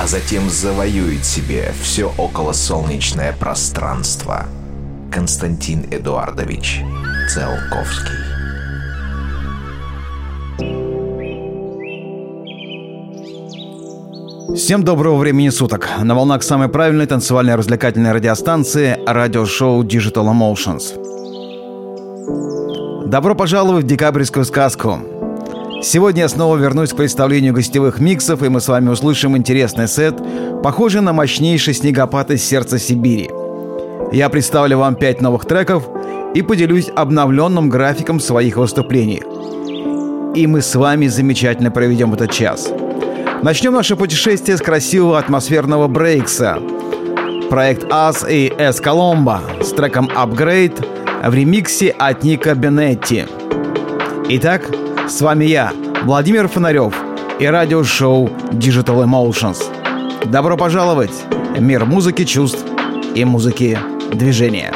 а затем завоюет себе все околосолнечное пространство. Константин Эдуардович Циолковский Всем доброго времени суток. На волнах самой правильной танцевальной развлекательной радиостанции радиошоу Digital Emotions. Добро пожаловать в декабрьскую сказку. Сегодня я снова вернусь к представлению гостевых миксов, и мы с вами услышим интересный сет, похожий на мощнейший снегопад из сердца Сибири. Я представлю вам пять новых треков и поделюсь обновленным графиком своих выступлений. И мы с вами замечательно проведем этот час – Начнем наше путешествие с красивого атмосферного брейкса. Проект Us и S Colombo с треком Upgrade в ремиксе от Ника Бенетти. Итак, с вами я, Владимир Фонарев и радиошоу Digital Emotions. Добро пожаловать в мир музыки чувств и музыки движения.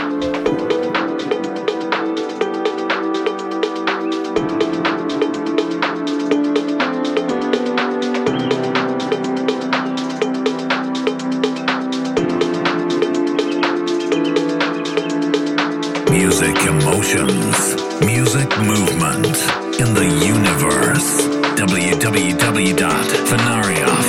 Music emotions, music movement. in the universe. www.fenaria.com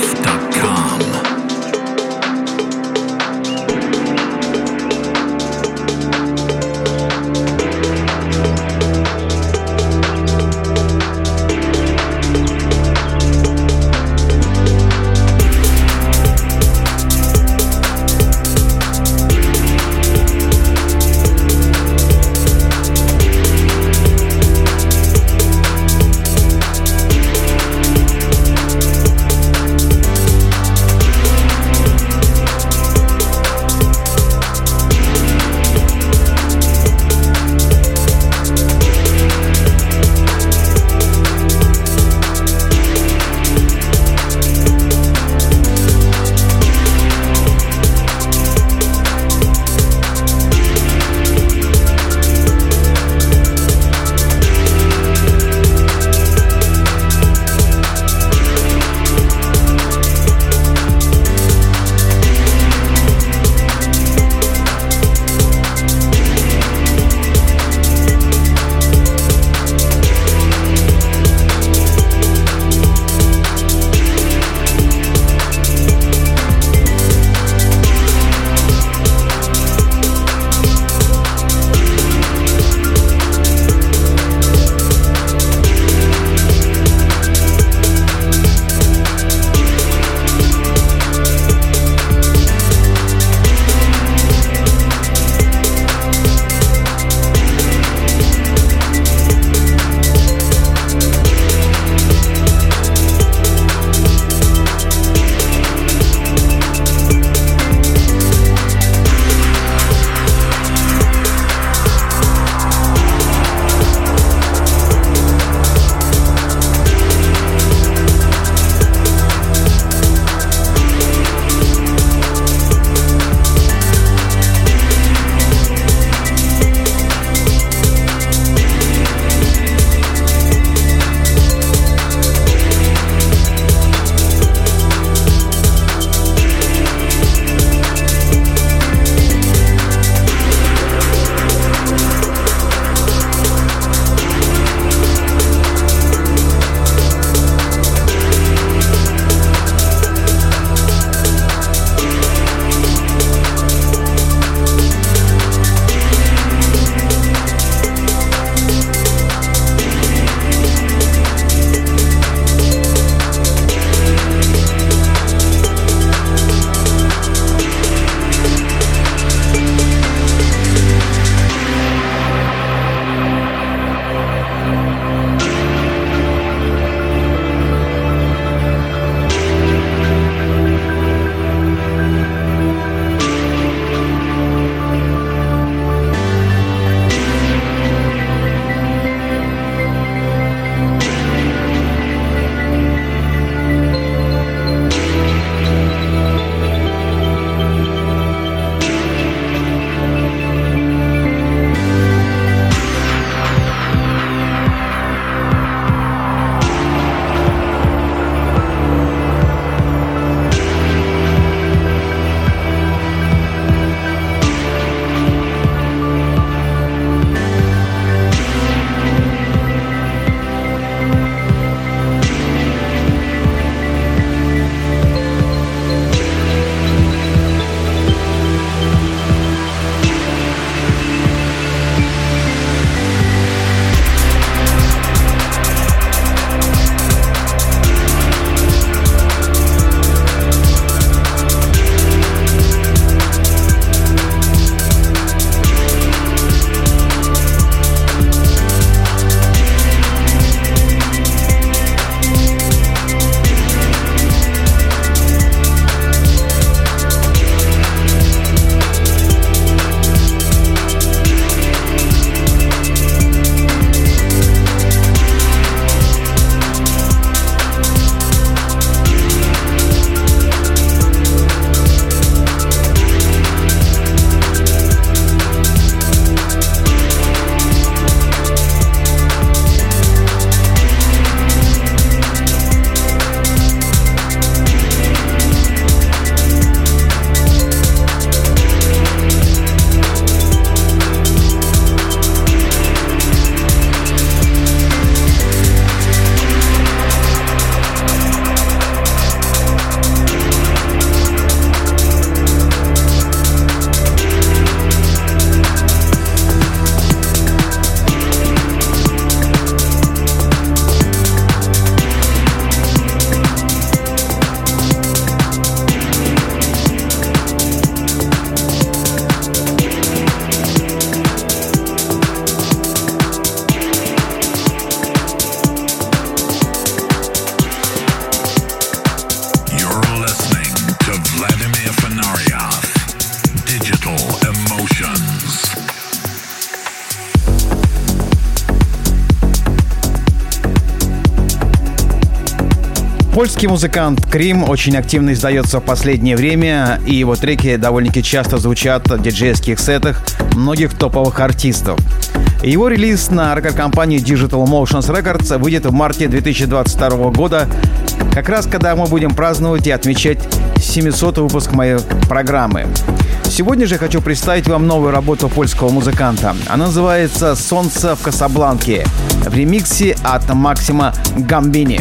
Польский музыкант Крим очень активно издается в последнее время, и его треки довольно-таки часто звучат в диджейских сетах многих топовых артистов. Его релиз на рекорд-компании Digital Motions Records выйдет в марте 2022 года, как раз когда мы будем праздновать и отмечать 700 выпуск моей программы. Сегодня же хочу представить вам новую работу польского музыканта. Она называется «Солнце в Касабланке» в ремиксе от Максима Гамбини.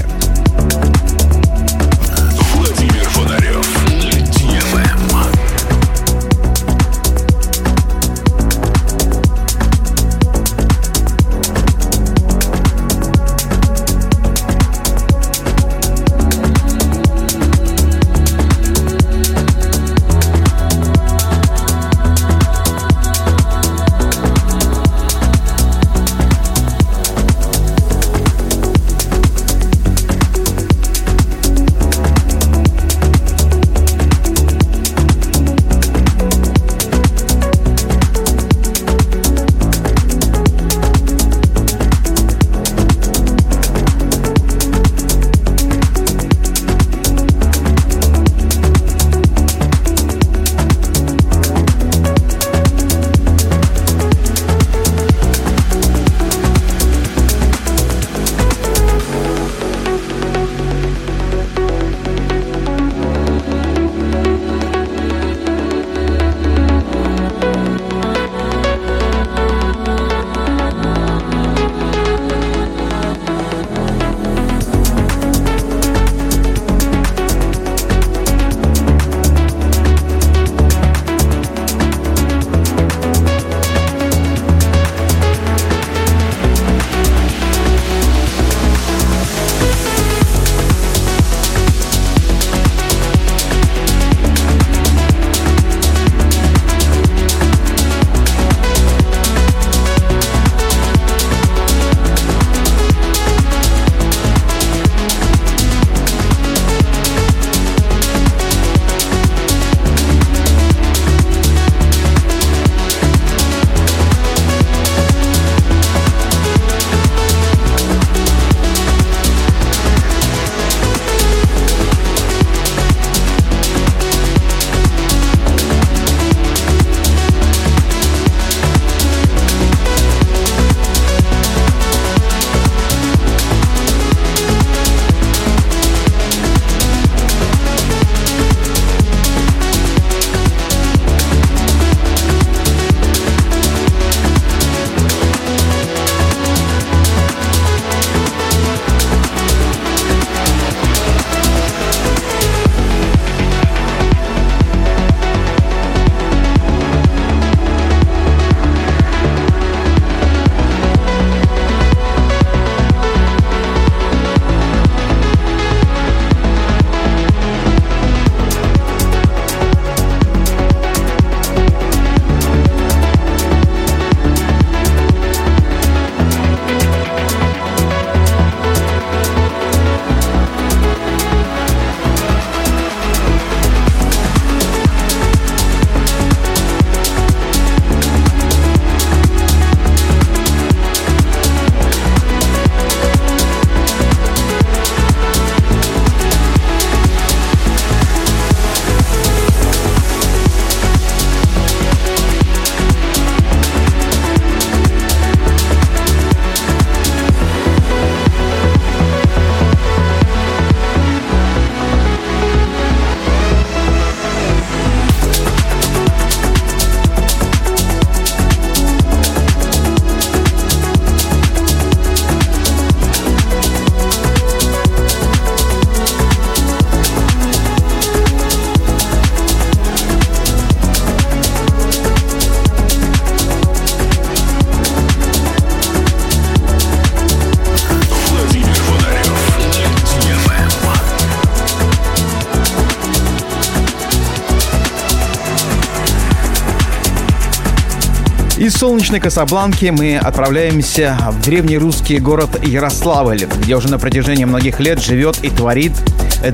Солнечной Касабланки мы отправляемся в древний русский город Ярославль, где уже на протяжении многих лет живет и творит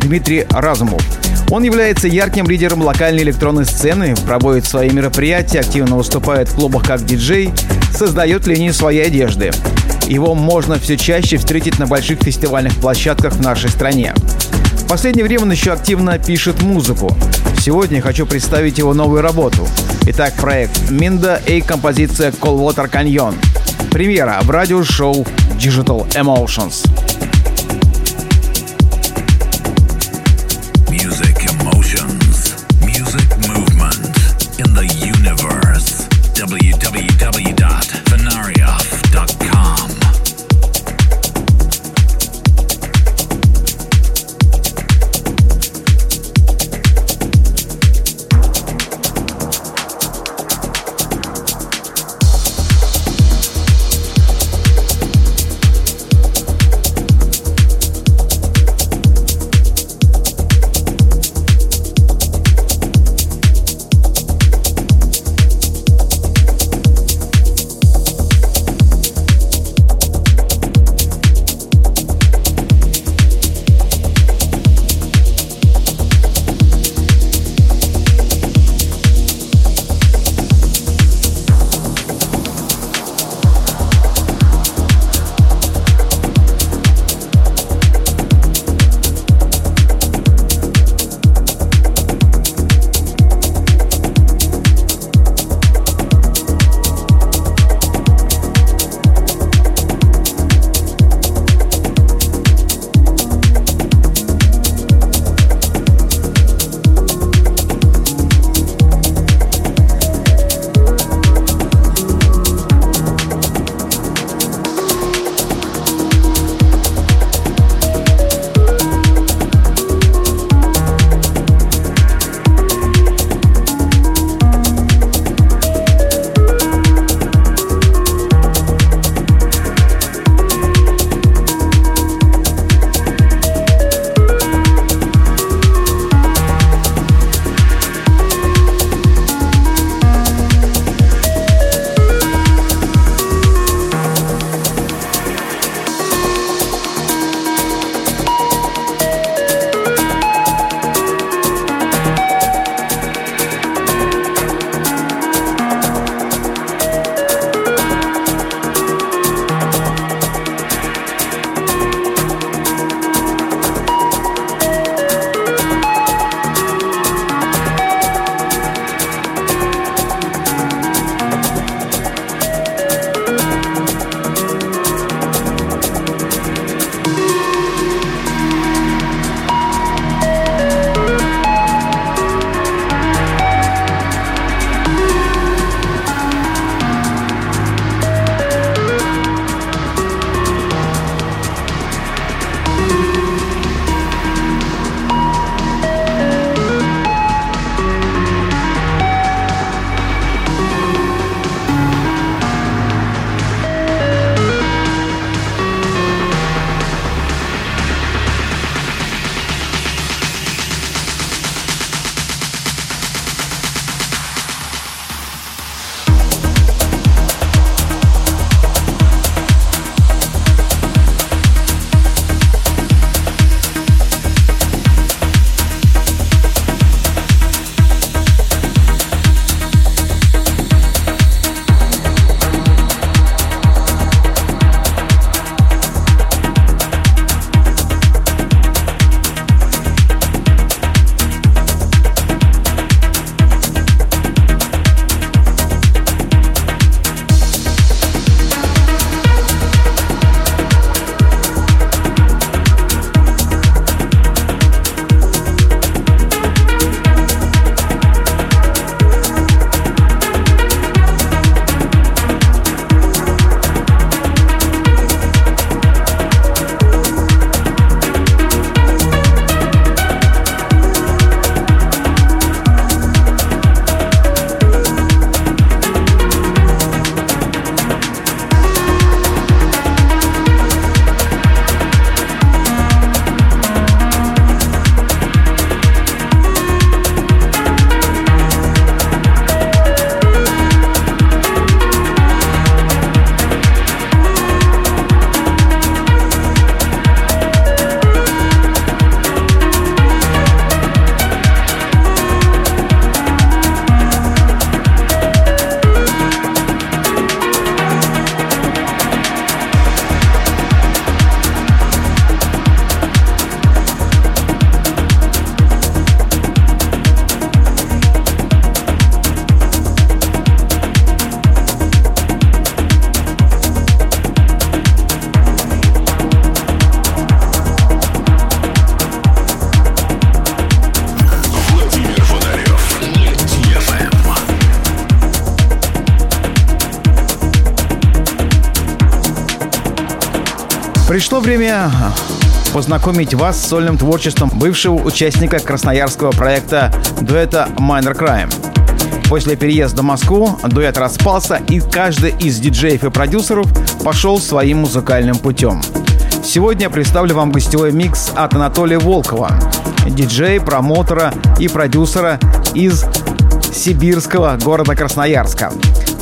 Дмитрий Разумов. Он является ярким лидером локальной электронной сцены, проводит свои мероприятия, активно выступает в клубах как диджей, создает линию своей одежды. Его можно все чаще встретить на больших фестивальных площадках в нашей стране. Последнее время он еще активно пишет музыку. Сегодня хочу представить его новую работу. Итак, проект Минда и композиция Coldwater Canyon. Премьера в радиошоу Digital Emotions. Пришло время познакомить вас с сольным творчеством бывшего участника красноярского проекта дуэта Minor Crime. После переезда в Москву дуэт распался, и каждый из диджеев и продюсеров пошел своим музыкальным путем. Сегодня я представлю вам гостевой микс от Анатолия Волкова, диджея, промотора и продюсера из сибирского города Красноярска.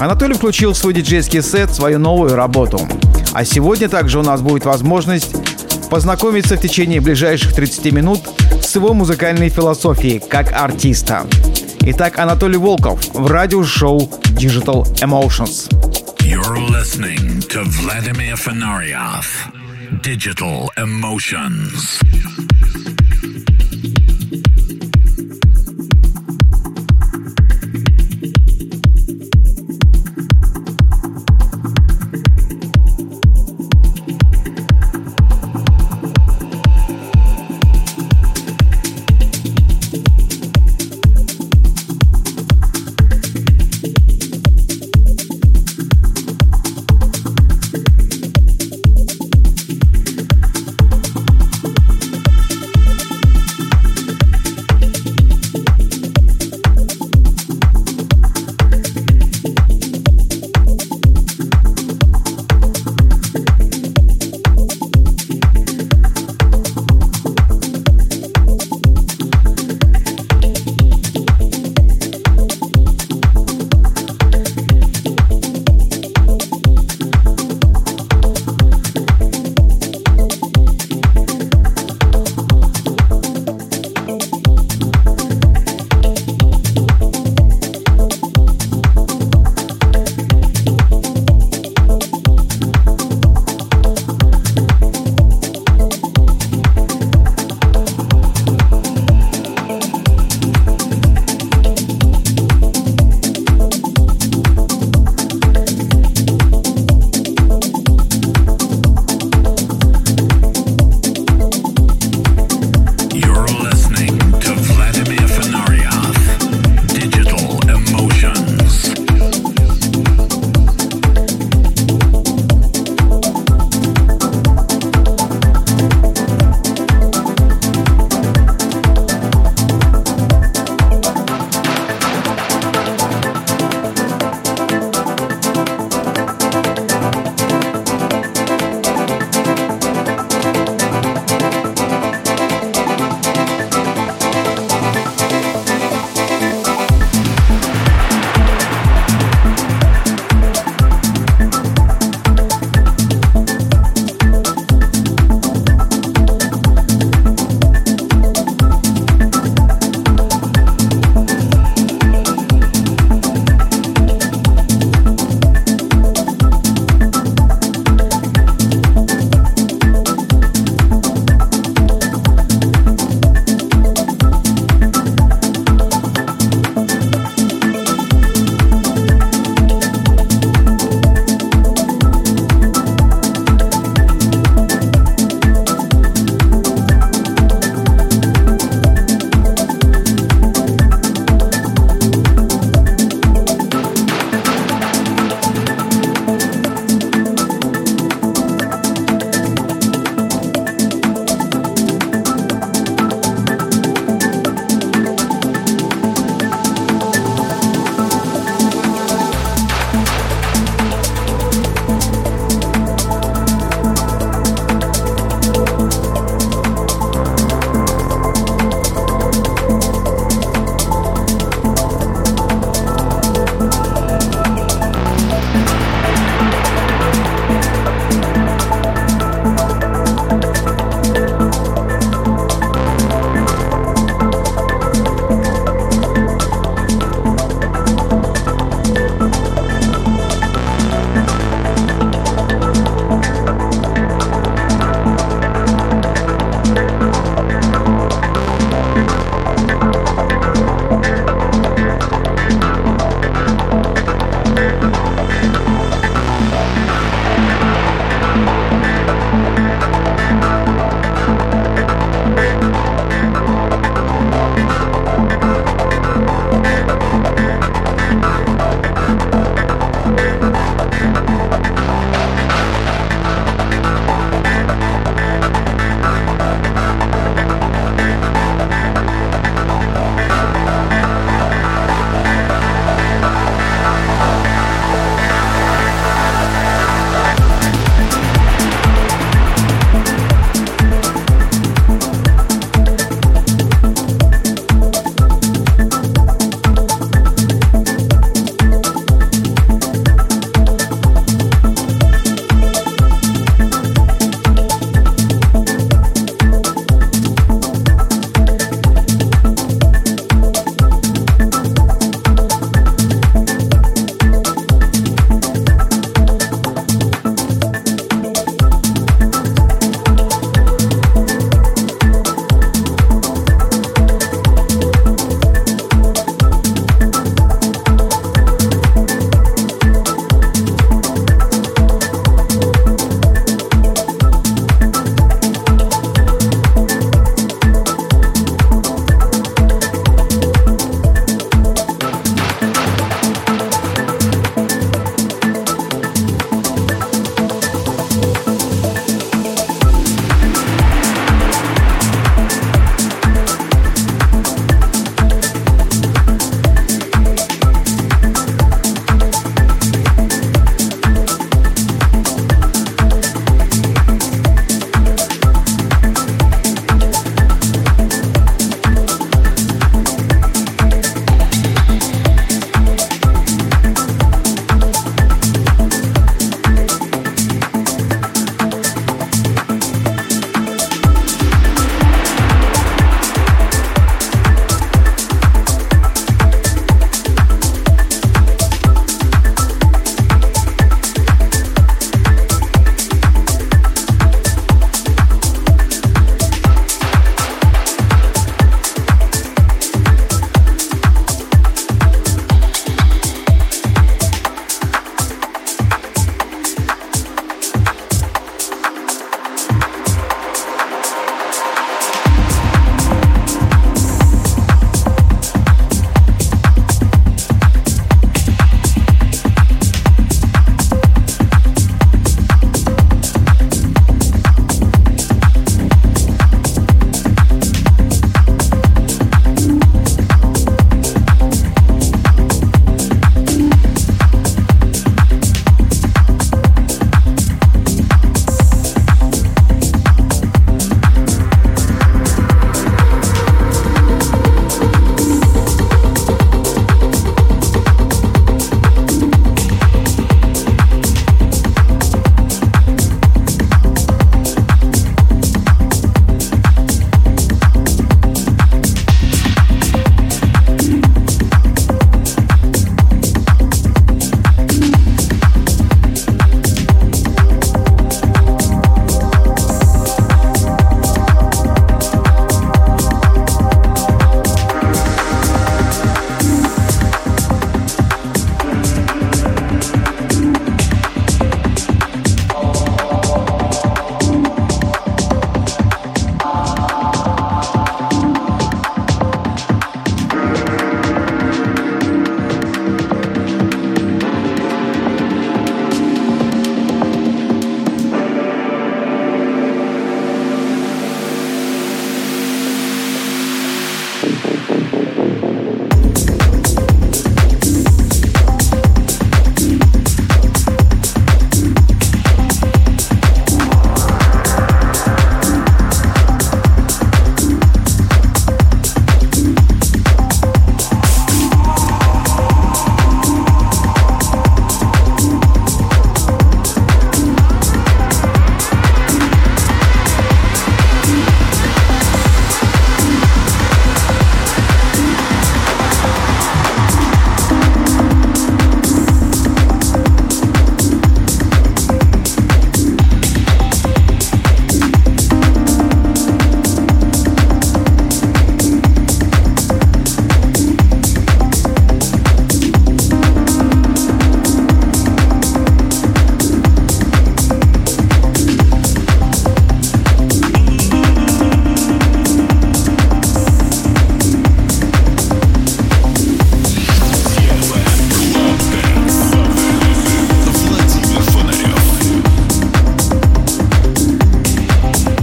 Анатолий включил в свой диджейский сет свою новую работу. А сегодня также у нас будет возможность познакомиться в течение ближайших 30 минут с его музыкальной философией как артиста. Итак, Анатолий Волков в радиошоу Digital Emotions. You're listening to Vladimir Fenarioff, Digital Emotions.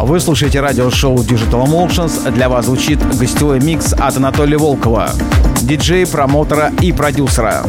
Вы слушаете радиошоу Digital Emotions. Для вас звучит гостевой микс от Анатолия Волкова, диджея, промотора и продюсера.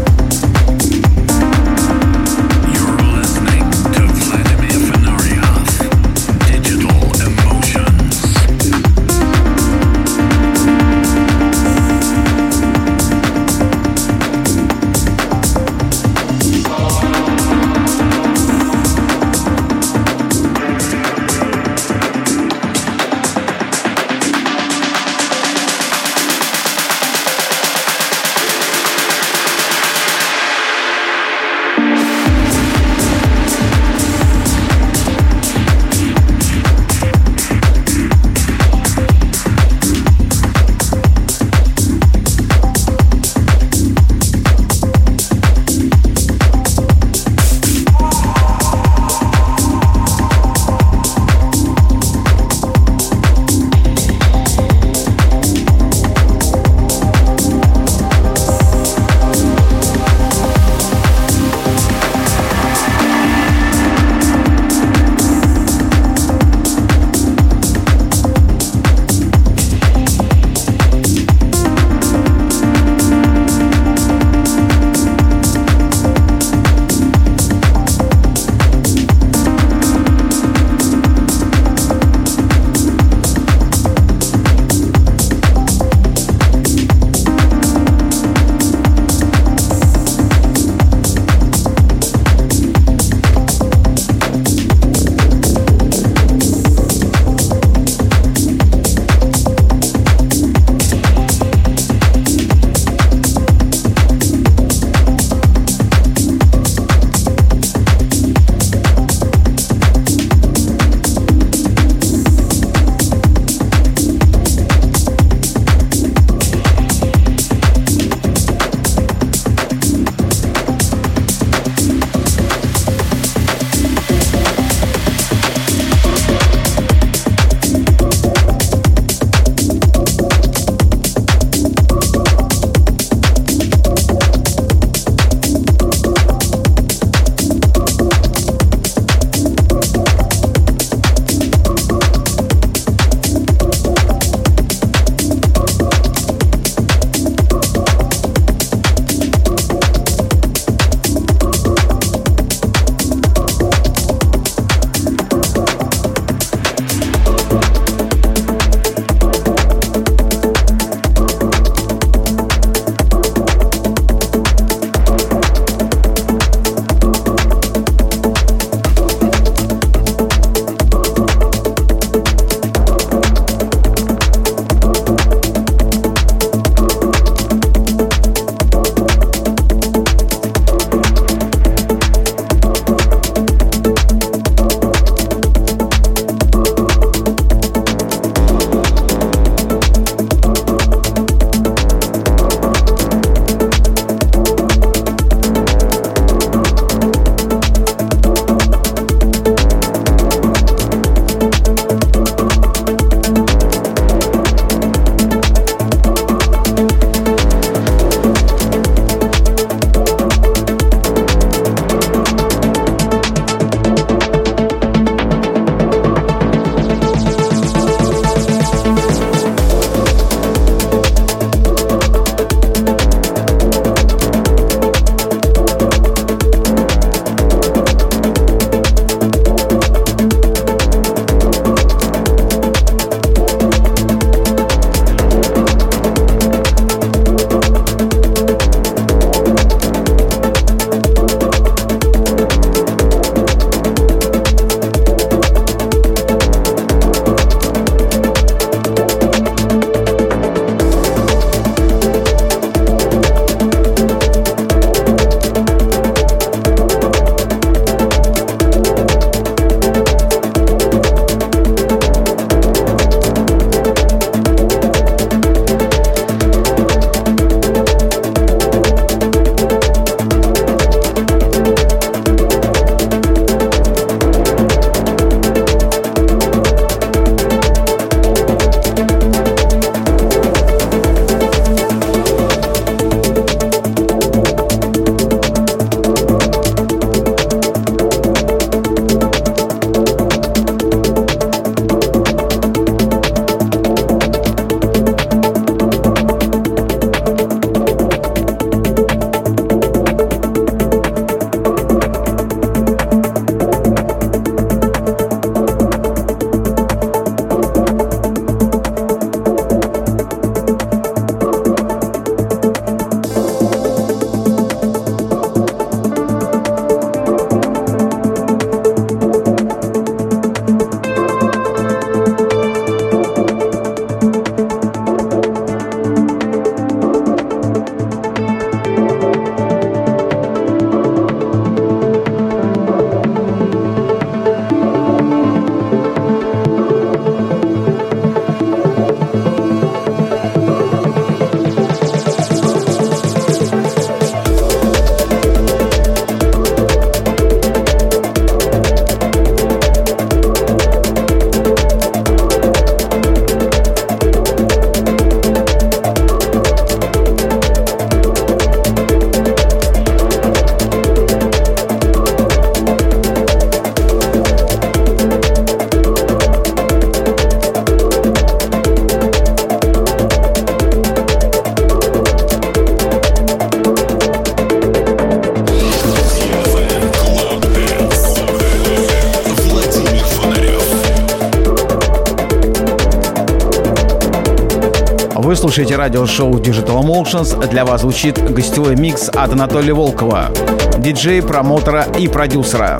Слушаете радиошоу Digital Emotions. Для вас звучит гостевой микс от Анатолия Волкова, диджея, промоутера и продюсера.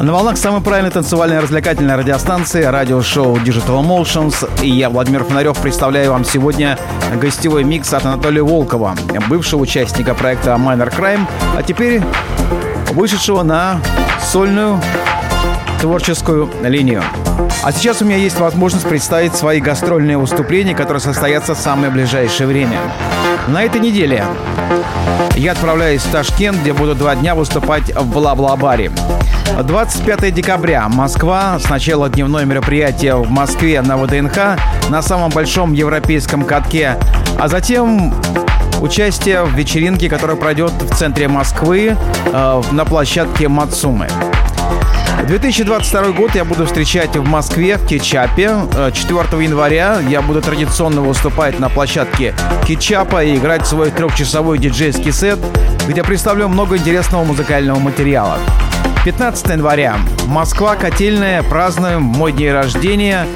На волнах самой правильной танцевальной развлекательной радиостанции радиошоу Digital Emotions. И я, Владимир Фонарев, представляю вам сегодня гостевой микс от Анатолия Волкова, бывшего участника проекта Minor Crime, а теперь вышедшего на сольную творческую линию. А сейчас у меня есть возможность представить свои гастрольные выступления, которые состоятся в самое ближайшее время. На этой неделе я отправляюсь в Ташкент, где буду два дня выступать в Бла-Бла-баре. 25 декабря. Москва. Сначала дневное мероприятие в Москве на ВДНХ на самом большом европейском катке, а затем участие в вечеринке, которая пройдет в центре Москвы э, на площадке Мацумы. 2022 год я буду встречать в Москве, в Кетчапе. 4 э, января я буду традиционно выступать на площадке Кетчапа и играть свой трехчасовой диджейский сет, где представлю много интересного музыкального материала. 15 января. Москва, Котельная, празднуем мой день рождения.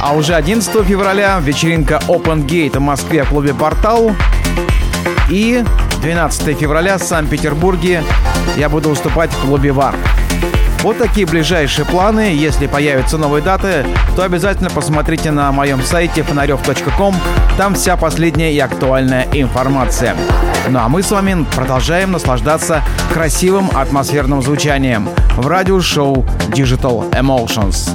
А уже 11 февраля вечеринка Open Gate в Москве в клубе «Портал». И 12 февраля в Санкт-Петербурге я буду выступать в клубе «Вар». Вот такие ближайшие планы. Если появятся новые даты, то обязательно посмотрите на моем сайте фонарев.ком. Там вся последняя и актуальная информация. Ну а мы с вами продолжаем наслаждаться красивым атмосферным звучанием в радиошоу Digital Emotions.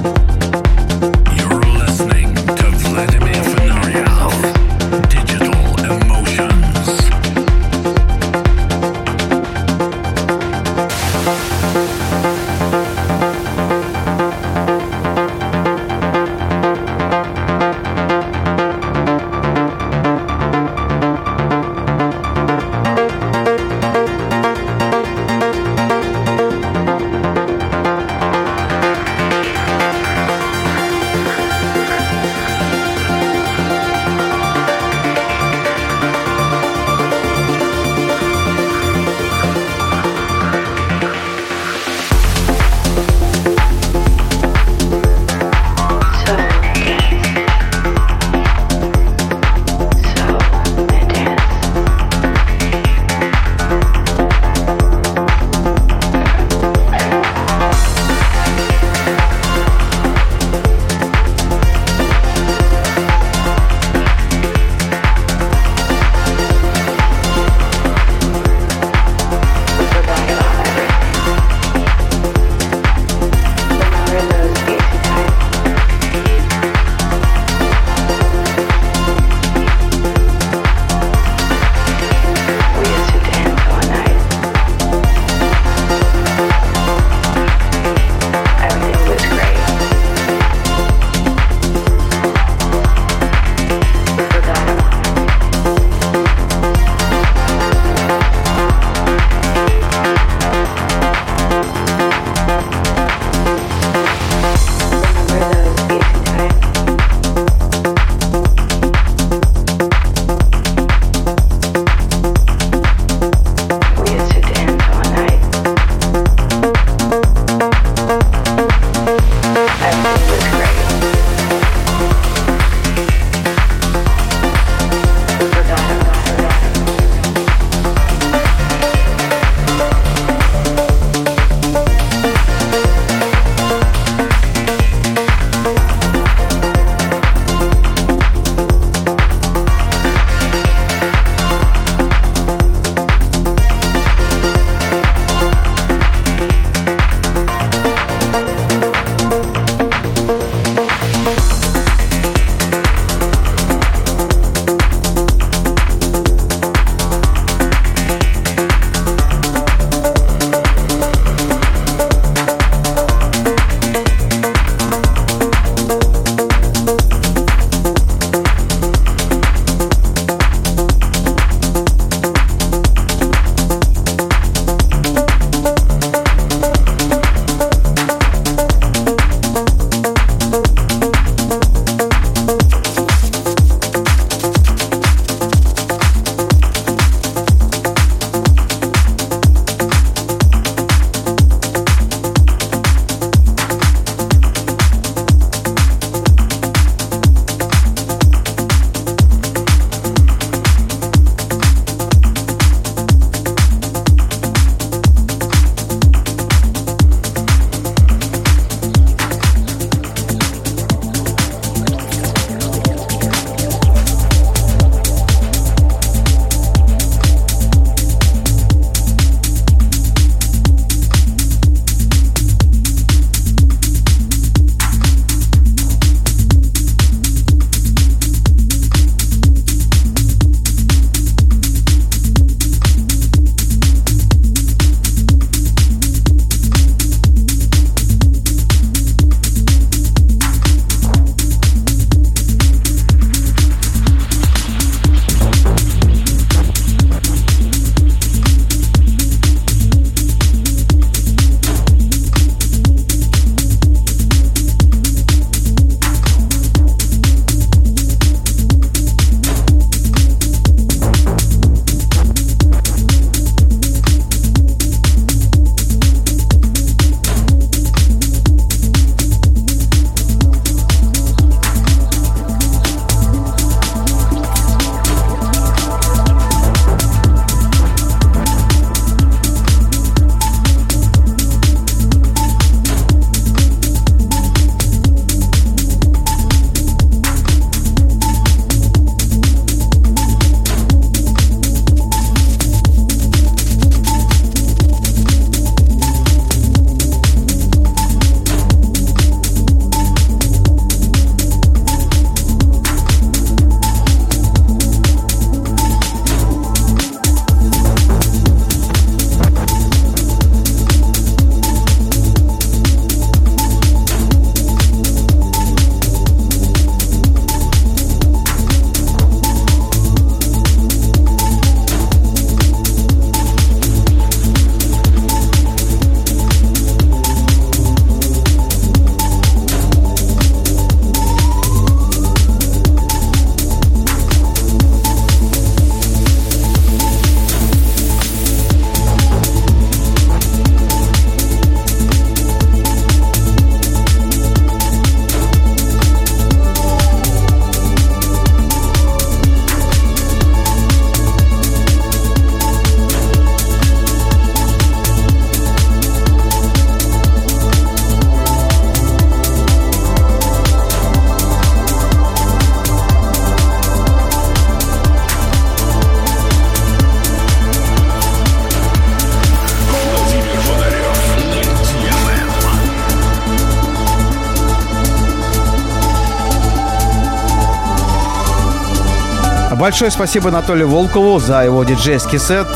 Большое спасибо Анатолию Волкову за его диджейский сет.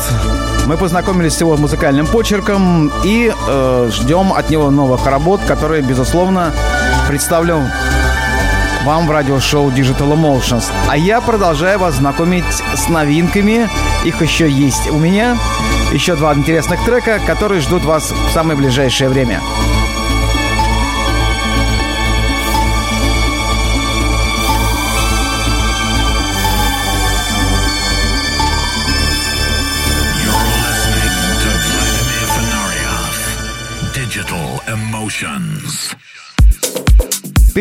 Мы познакомились с его музыкальным почерком и э, ждем от него новых работ, которые, безусловно, представлю вам в радиошоу Digital Emotions. А я продолжаю вас знакомить с новинками. Их еще есть у меня. Еще два интересных трека, которые ждут вас в самое ближайшее время.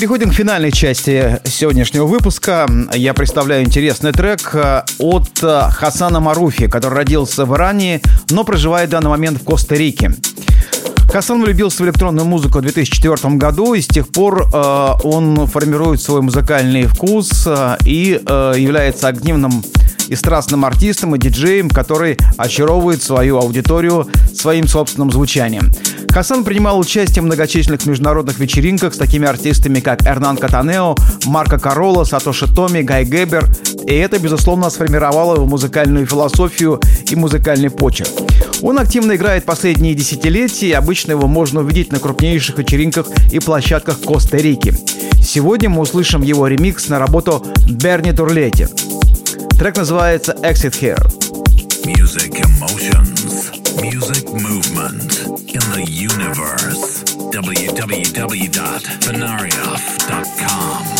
Переходим к финальной части сегодняшнего выпуска. Я представляю интересный трек э, от э, Хасана Маруфи, который родился в Иране, но проживает в данный момент в Коста-Рике. Хасан влюбился в электронную музыку в 2004 году, и с тех пор э, он формирует свой музыкальный вкус э, и э, является активным и страстным артистом и диджеем, который очаровывает свою аудиторию своим собственным звучанием. Хасан принимал участие в многочисленных международных вечеринках с такими артистами, как Эрнан Катанео, Марко Карола, Сатоши Томи, Гай Гебер, и это, безусловно, сформировало его музыкальную философию и музыкальный почерк. Он активно играет последние десятилетия, и обычно его можно увидеть на крупнейших вечеринках и площадках Коста-Рики. Сегодня мы услышим его ремикс на работу Берни Турлети. Трек называется Exit Here. Music emotions, music movement in the universe. www.fenarioff.com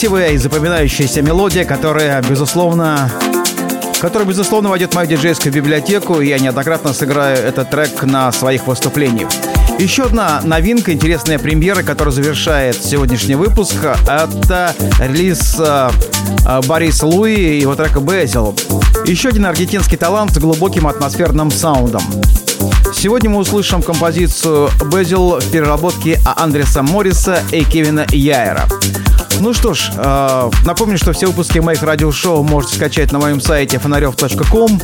Красивая и запоминающаяся мелодия, которая, безусловно, которая, безусловно, войдет в мою диджейскую библиотеку, и я неоднократно сыграю этот трек на своих выступлениях. Еще одна новинка, интересная премьера, которая завершает сегодняшний выпуск, это релиз э, э, Бориса Луи и его трека «Безил». Еще один аргентинский талант с глубоким атмосферным саундом. Сегодня мы услышим композицию «Безил» в переработке Андреса Морриса и Кевина Яера. Ну что ж, э, напомню, что все выпуски моих радиошоу можете скачать на моем сайте фонарев.ком.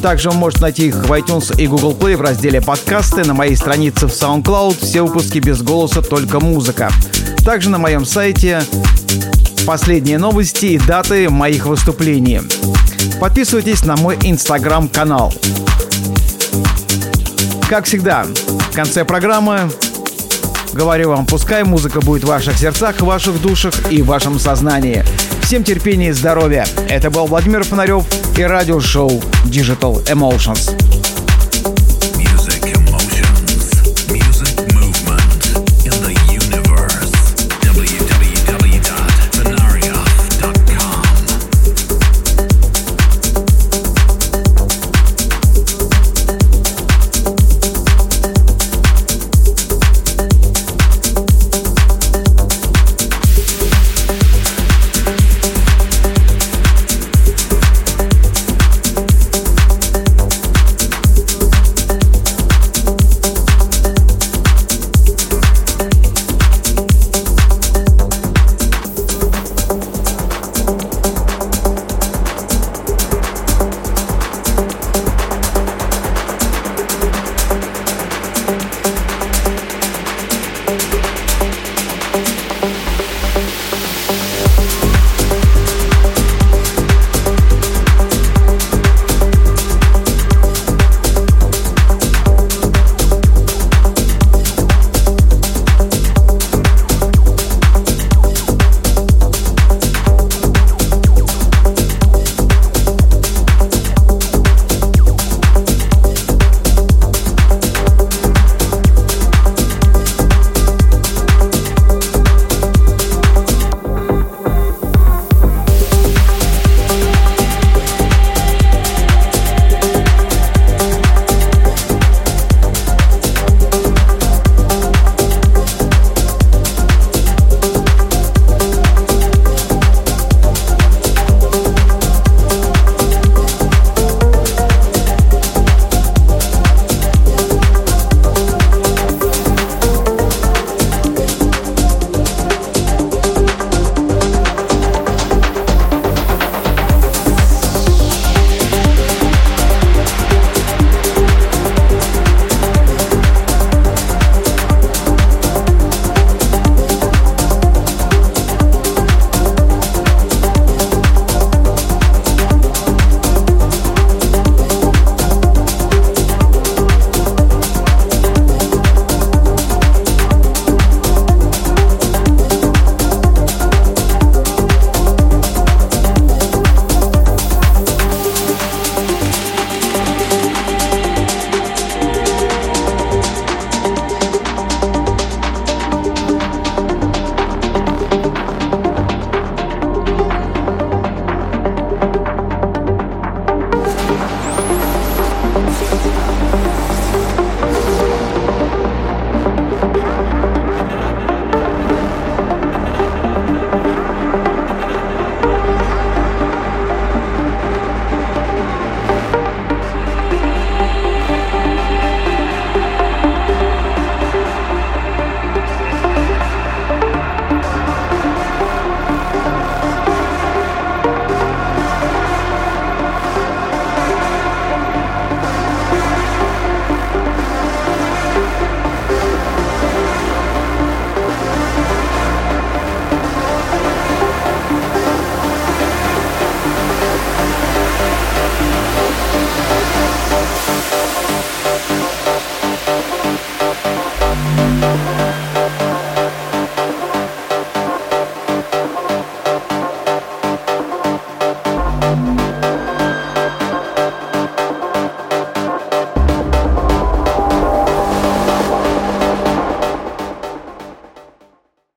Также вы можете найти их в iTunes и Google Play в разделе «Подкасты», на моей странице в SoundCloud. Все выпуски без голоса, только музыка. Также на моем сайте последние новости и даты моих выступлений. Подписывайтесь на мой инстаграм-канал. Как всегда, в конце программы Говорю вам, пускай музыка будет в ваших сердцах, в ваших душах и в вашем сознании. Всем терпения и здоровья. Это был Владимир Фонарев и радиошоу Digital Emotions.